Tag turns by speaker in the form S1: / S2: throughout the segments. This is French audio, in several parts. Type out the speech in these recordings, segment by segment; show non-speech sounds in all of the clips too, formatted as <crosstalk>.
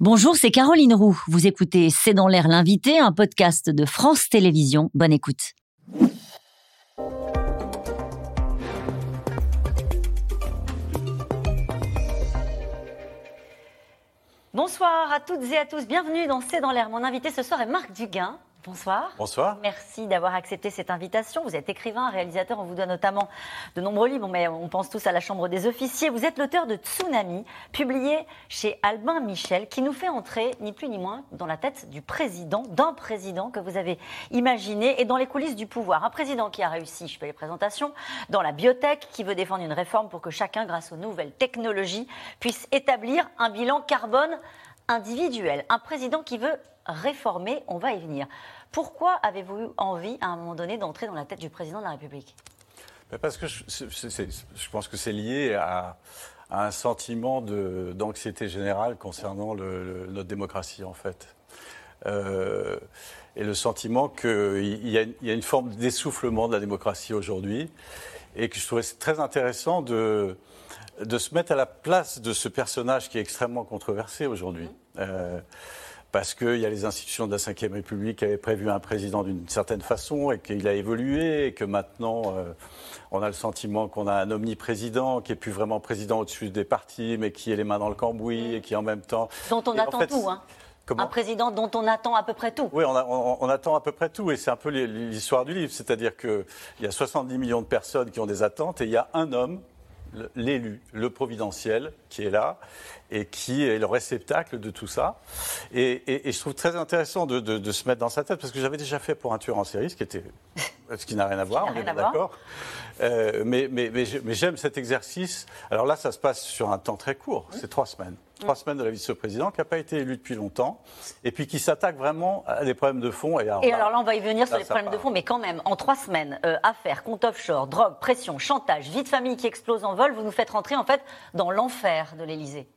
S1: Bonjour, c'est Caroline Roux. Vous écoutez C'est dans l'air l'invité, un podcast de France Télévisions. Bonne écoute. Bonsoir à toutes et à tous, bienvenue dans C'est dans l'air. Mon invité ce soir est Marc Duguin, Bonsoir.
S2: Bonsoir.
S1: Merci d'avoir accepté cette invitation. Vous êtes écrivain, réalisateur, on vous doit notamment de nombreux livres, mais on pense tous à la Chambre des officiers. Vous êtes l'auteur de Tsunami, publié chez Albin Michel, qui nous fait entrer, ni plus ni moins, dans la tête du président, d'un président que vous avez imaginé et dans les coulisses du pouvoir. Un président qui a réussi, je fais les présentations, dans la biotech, qui veut défendre une réforme pour que chacun, grâce aux nouvelles technologies, puisse établir un bilan carbone individuel. Un président qui veut réformer, on va y venir. Pourquoi avez-vous eu envie, à un moment donné, d'entrer dans la tête du président de la République?
S2: Parce que je, pense que c'est lié à, un sentiment d'anxiété générale concernant notre démocratie, en fait. Euh, et le sentiment qu'il y, y, a une forme d'essoufflement de la démocratie aujourd'hui, et que je trouvais très intéressant de, de se mettre à la place de ce personnage qui est extrêmement controversé aujourd'hui. Mmh. Euh, parce qu'il y a les institutions de la Ve République qui avaient prévu un président d'une certaine façon et qu'il a évolué et que maintenant euh, on a le sentiment qu'on a un omniprésident qui est plus vraiment président au-dessus des partis mais qui est les mains dans le cambouis et qui en même temps...
S1: Dont on attend tout, hein un président dont on attend à peu près tout.
S2: Oui, on, on attend à peu près tout. Et c'est un peu l'histoire du livre. C'est-à-dire qu'il y a 70 millions de personnes qui ont des attentes et il y a un homme l'élu, le providentiel, qui est là et qui est le réceptacle de tout ça. Et, je trouve très intéressant de, se mettre dans sa tête, parce que j'avais déjà fait pour un tueur en série, ce qui, était, ce qui n'a rien à voir, <laughs> on est d'accord. Euh, mais, mais, mais j'aime cet exercice. Alors là, ça se passe sur un temps très court, c'est trois semaines trois semaines de la vice-président, qui n'a pas été élu depuis longtemps, et puis qui s'attaque vraiment à des problèmes de fond.
S1: Et, alors, là, on va y venir sur les problèmes de fond, mais quand même, en trois semaines, euh, affaires, compte offshore, drogue, pression, chantage, vie de famille qui explose en vol, vous nous faites rentrer en fait dans l'enfer de l'Élysée.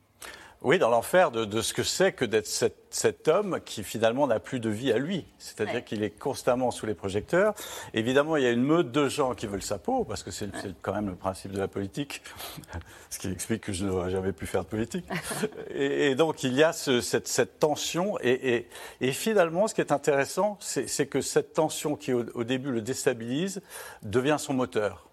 S2: Oui, dans l'enfer de, ce que c'est que d'être cet, homme qui finalement n'a plus de vie à lui. C'est-à-dire qu'il est constamment sous les projecteurs. Évidemment, il y a une meute de gens qui veulent sa peau, parce que c'est quand même le principe de la politique, <laughs> ce qui explique que je n'aurais jamais pu faire de politique. <laughs> et, donc, il y a cette, tension. Et, finalement, ce qui est intéressant, c'est que cette tension qui, au début, le déstabilise, devient son moteur.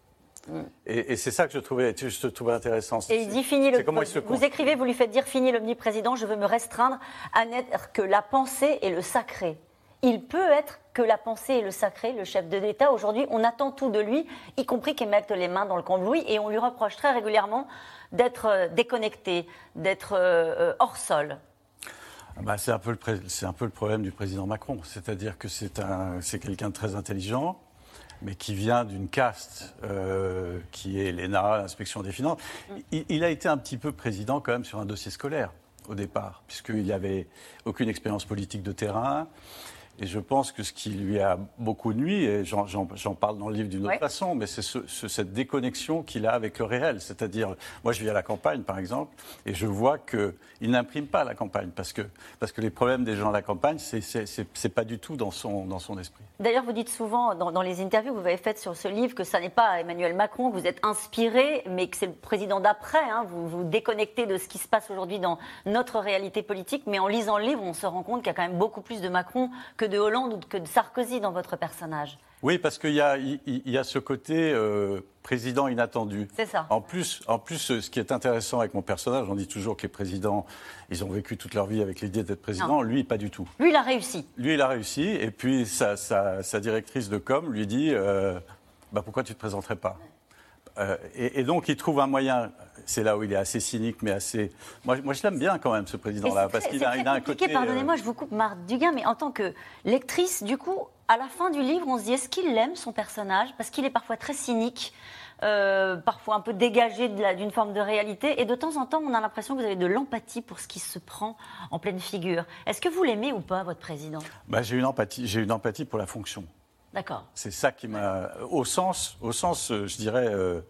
S2: Et, c'est ça que je trouvais, je trouvais intéressant.
S1: Et il dit fini le. Vous écrivez, vous lui faites dire fini l'omniprésident, je veux me restreindre à n'être que la pensée et le sacré. Il peut être que la pensée et le sacré, le chef de l'État. Aujourd'hui, on attend tout de lui, y compris qu'il mette les mains dans le cambouis, et on lui reproche très régulièrement d'être euh, déconnecté, d'être euh, euh, hors sol.
S2: Ah bah, c'est un, peu le, un peu le problème du président Macron. C'est-à-dire que c'est quelqu'un de très intelligent, mais qui vient d'une caste euh, qui est l'ENA, l'inspection des finances. Il, il, a été un petit peu président quand même sur un dossier scolaire au départ, puisqu'il n'avait aucune expérience politique de terrain. Et je pense que ce qui lui a beaucoup nuit, et j'en parle dans le livre d'une autre façon, mais c'est cette déconnexion qu'il a avec le réel. C'est-à-dire, moi je vis à la campagne par exemple, et je vois qu'il n'imprime pas la campagne, parce que, parce que les problèmes des gens à la campagne, c'est pas du tout dans son, dans son esprit.
S1: D'ailleurs, vous dites souvent dans, les interviews que vous avez faites sur ce livre que ça n'est pas Emmanuel Macron, que vous êtes inspiré, mais que c'est le président d'après. Hein. vous vous déconnectez de ce qui se passe aujourd'hui dans notre réalité politique, mais en lisant le livre, on se rend compte qu'il y a quand même beaucoup plus de Macron que de Hollande ou que de Sarkozy dans votre personnage.
S2: Oui, parce qu'il y, y, a ce côté euh, président inattendu.
S1: C'est ça.
S2: En plus, en plus, ce qui est intéressant avec mon personnage, on dit toujours que les présidents, ils ont vécu toute leur vie avec l'idée d'être président. Lui, pas du tout.
S1: Lui, il a réussi.
S2: Lui, il a réussi. Et puis, sa, sa, directrice de com lui dit euh, bah, Pourquoi tu ne te présenterais pas? Et, donc, il trouve un moyen c'est là où il est assez cynique, mais assez. Moi, moi je l'aime bien quand même, ce président-là, parce qu'il a,
S1: a,
S2: un côté.
S1: Pardonnez-moi, je vous coupe, Marc Duguin, mais en tant que lectrice, du coup, à la fin du livre, on se dit est-ce qu'il aime son personnage? Parce qu'il est parfois très cynique. Euh, parfois un peu dégagé d'une forme de réalité, et de temps en temps, on a l'impression que vous avez de l'empathie pour ce qui se prend en pleine figure. Est-ce que vous l'aimez ou pas, votre président?
S2: Bah, J'ai une empathie, j'ai une empathie pour la fonction.
S1: D'accord.
S2: C'est ça qui m'a, au sens, au sens, je dirais, euh,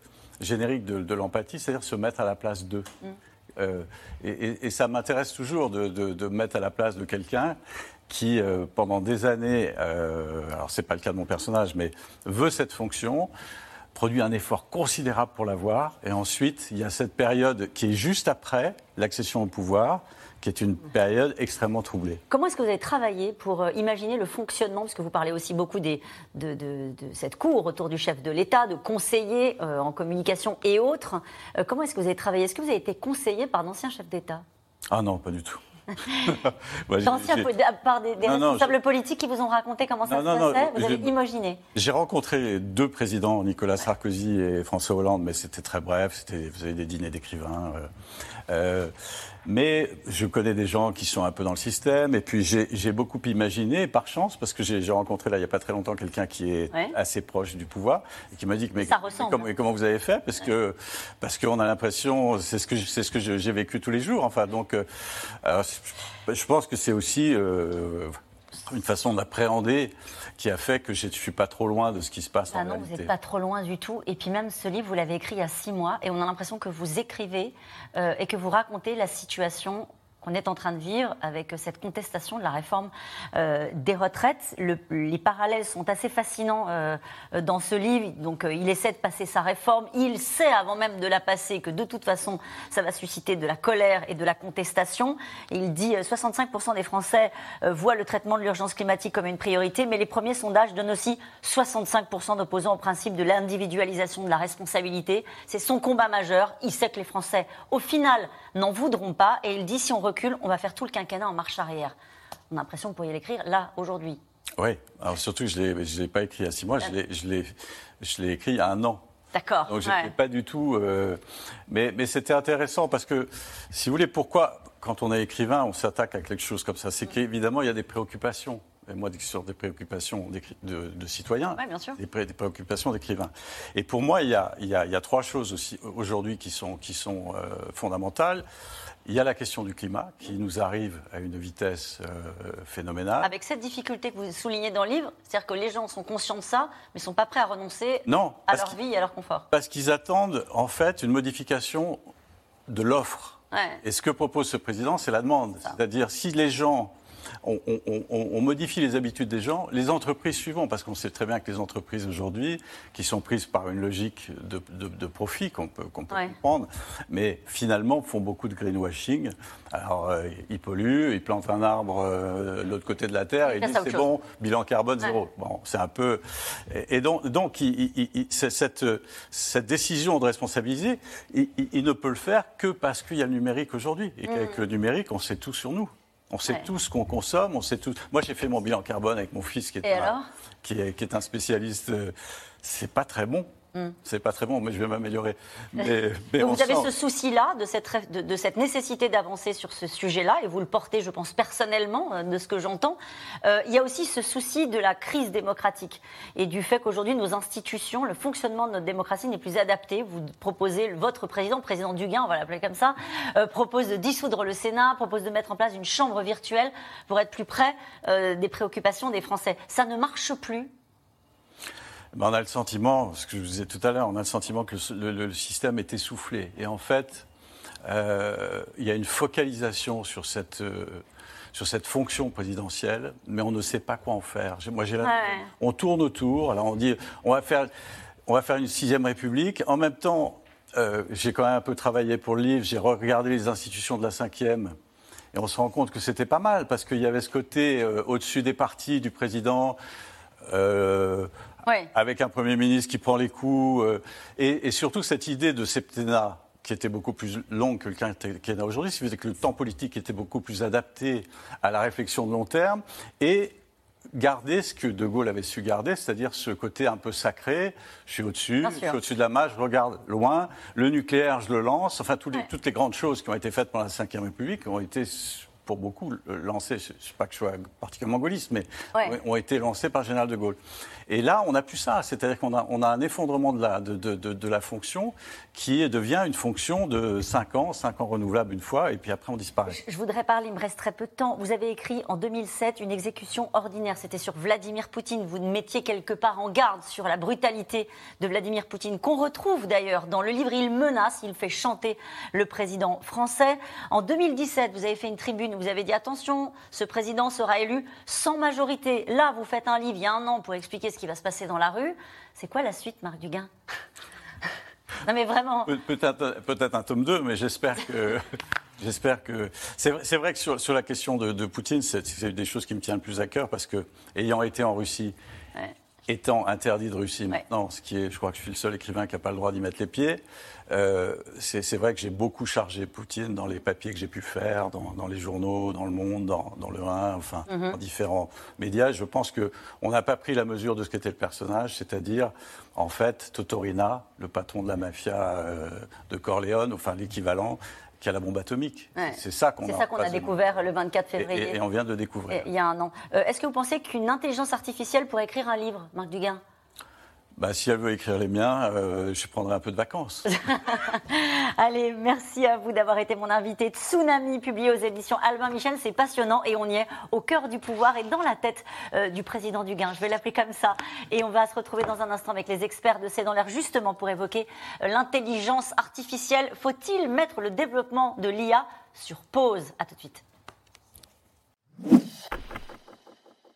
S2: générique de, l'empathie, c'est-à-dire se mettre à la place d'eux. Mm. Euh, et, ça m'intéresse toujours de, de, mettre à la place de quelqu'un qui, euh, pendant des années, euh, alors c'est pas le cas de mon personnage, mais veut cette fonction, produit un effort considérable pour l'avoir. Et ensuite, il y a cette période qui est juste après l'accession au pouvoir, qui est une période extrêmement troublée.
S1: Comment est-ce que vous avez travaillé pour euh, imaginer le fonctionnement, parce que vous parlez aussi beaucoup des, de, de, de, cette cour autour du chef de l'État, de conseillers euh, en communication et autres. Euh, comment est-ce que vous avez travaillé? Est-ce que vous avez été conseillé par d'anciens chefs d'État?
S2: Ah non, pas du tout.
S1: D'anciens, par des, des responsables politiques qui vous ont raconté comment ça se passait Vous avez imaginé
S2: J'ai rencontré deux présidents, Nicolas Sarkozy et François Hollande, mais c'était très bref. Vous avez des dîners d'écrivains. Euh, euh, mais je connais des gens qui sont un peu dans le système. Et puis j'ai beaucoup imaginé, par chance, parce que j'ai rencontré là il n'y a pas très longtemps quelqu'un qui est assez proche du pouvoir et qui m'a dit que mais, comment, comment, vous avez fait? Parce que parce qu'on a l'impression, c'est ce que c'est ce que j'ai vécu tous les jours. Enfin donc, euh, je pense que c'est aussi euh, une façon d'appréhender qui a fait que je ne suis pas trop loin de ce qui se passe
S1: ah
S2: en
S1: non,
S2: réalité.
S1: Vous n'êtes pas trop loin du tout. Et puis même ce livre, vous l'avez écrit il y a six mois et on a l'impression que vous écrivez euh, et que vous racontez la situation qu'on est en train de vivre avec cette contestation de la réforme euh, des retraites. les parallèles sont assez fascinants euh, dans ce livre. Donc, euh, il essaie de passer sa réforme. Il sait, avant même de la passer, que de toute façon, ça va susciter de la colère et de la contestation. il dit 65% des Français voient le traitement de l'urgence climatique comme une priorité, mais les premiers sondages donnent aussi 65% d'opposants au principe de l'individualisation de la responsabilité. C'est son combat majeur. Il sait que les Français, au final, n'en voudront pas. Et il dit si on recule, on va faire tout le quinquennat en marche arrière. On a l'impression que vous pourriez l'écrire là, aujourd'hui.
S2: Oui, alors surtout je ne l'ai pas écrit a six mois, je l'ai écrit a un an.
S1: D'accord.
S2: Donc je n'étais pas du tout. Euh, mais, mais c'était intéressant parce que, si vous voulez, pourquoi, quand on est écrivain, on s'attaque à quelque chose comme ça? C'est qu'évidemment, il y a des préoccupations. Et moi, sur des préoccupations de, de, citoyens,
S1: bien sûr.
S2: Des, des, préoccupations d'écrivains. Et pour moi, il y a, il y a, il y a trois choses aussi aujourd'hui qui sont, qui sont euh, fondamentales. Il y a la question du climat qui nous arrive à une vitesse euh, phénoménale.
S1: Avec cette difficulté que vous soulignez dans le livre, c'est-à-dire que les gens sont conscients de ça, mais ne sont pas prêts à renoncer
S2: non,
S1: à leur vie et à leur confort.
S2: Parce qu'ils attendent en fait une modification de l'offre. Et ce que propose ce président, c'est la demande. C'est-à-dire si les gens on, modifie les habitudes des gens, les entreprises suivront, parce qu'on sait très bien que les entreprises aujourd'hui, qui sont prises par une logique de, profit qu'on peut, comprendre, mais finalement font beaucoup de greenwashing. Alors, euh, ils polluent, ils plantent un arbre euh, de l'autre côté de la Terre, et ils disent c'est bon, bilan carbone zéro. Bon, c'est un peu. Et, donc, donc cette, cette, décision de responsabiliser, il, ne peut le faire que parce qu'il y a le numérique aujourd'hui, et qu'avec mmh. le numérique, on sait tout sur nous. On sait tout ce qu'on consomme, on sait tout. Moi, j'ai fait mon bilan carbone avec mon fils qui est, un, qui est, qui est un spécialiste. Euh, c'est pas très bon. Mm. C'est pas très bon, mais je vais m'améliorer. <laughs> Mais,
S1: vous avez ce souci-là, de cette, de, cette nécessité d'avancer sur ce sujet-là, et vous le portez, je pense, personnellement, euh, de ce que j'entends. Euh, il y a aussi ce souci de la crise démocratique et du fait qu'aujourd'hui, nos institutions, le fonctionnement de notre démocratie n'est plus adapté. Vous proposez, votre président, président Duguin, on va l'appeler comme ça, euh, propose de dissoudre le Sénat, propose de mettre en place une chambre virtuelle pour être plus près des préoccupations des Français. Ça ne marche plus
S2: on a le sentiment, ce que je vous disais tout à l'heure, on a le sentiment que le, système est essoufflé. Et en fait, euh, il y a une focalisation sur cette, euh, sur cette fonction présidentielle, mais on ne sait pas quoi en faire. Moi, j'ai On tourne autour. Alors on dit, on va faire, on va faire une sixième République. En même temps, euh, j'ai quand même un peu travaillé pour le livre. J'ai regardé les institutions de la cinquième. Et on se rend compte que c'était pas mal, parce qu'il y avait ce côté au-dessus des partis du président, euh, avec un Premier ministre qui prend les coups, euh, et, surtout cette idée de septennat qui était beaucoup plus longue que le quinquennat aujourd'hui, c'est que le temps politique était beaucoup plus adapté à la réflexion de long terme, et garder ce que De Gaulle avait su garder, c'est-à-dire ce côté un peu sacré. Je suis au-dessus, je suis au-dessus de la masse, je regarde loin. Le nucléaire, je le lance. Enfin, les, toutes les grandes choses qui ont été faites pendant la Ve République ont été pour beaucoup lancés, je ne sais pas que je sois particulièrement gaulliste, mais ont été lancés par le général de Gaulle. Et là, on n'a plus ça, c'est-à-dire qu'on a, on a un effondrement de la, de, de, de, la fonction qui devient une fonction de 5 ans, 5 ans renouvelable une fois, et puis après on disparaît.
S1: Je, voudrais parler, il me reste très peu de temps. Vous avez écrit en 2007 une exécution ordinaire, c'était sur Vladimir Poutine. Vous mettiez quelque part en garde sur la brutalité de Vladimir Poutine, qu'on retrouve d'ailleurs dans le livre Il menace, il fait chanter le président français. En 2017, vous avez fait une tribune vous avez dit attention, ce président sera élu sans majorité. Là, vous faites un livre il y a un an pour expliquer ce qui va se passer dans la rue. C'est quoi la suite, Marc Duguin? <laughs> Non, mais vraiment.
S2: Peut-être peut un tome 2, mais j'espère que. <laughs> J'espère que. C'est vrai que sur, sur, la question de, de Poutine, c'est des choses qui me tiennent le plus à cœur parce que, ayant été en Russie, étant interdit de Russie maintenant, ce qui est, je crois que je suis le seul écrivain qui n'a pas le droit d'y mettre les pieds, euh, c'est vrai que j'ai beaucoup chargé Poutine dans les papiers que j'ai pu faire, dans, dans, les journaux, dans Le Monde, dans, dans Le 1, enfin, mhm. dans différents médias. Je pense qu'on n'a pas pris la mesure de ce qu'était le personnage, c'est-à-dire, en fait, Totorina, le patron de la mafia euh, de Corleone, enfin l'équivalent, qui a la bombe atomique. C'est ça qu'on
S1: a, a découvert le 24 février.
S2: Et, on vient de découvrir.
S1: il y a un an. Euh, est-ce que vous pensez qu'une intelligence artificielle pourrait écrire un livre, Marc Duguin?
S2: Bah, si elle veut écrire les miens, euh, je prendrai un peu de vacances. <laughs>
S1: Allez, merci à vous d'avoir été mon invité. Tsunami, publié aux éditions Albin Michel, c'est passionnant et on y est au cœur du pouvoir et dans la tête euh, du président du Gain. Je vais l'appeler comme ça. Et on va se retrouver dans un instant avec les experts de C'est dans justement pour évoquer euh, l'intelligence artificielle. Faut-il mettre le développement de l'IA sur pause? À tout de suite.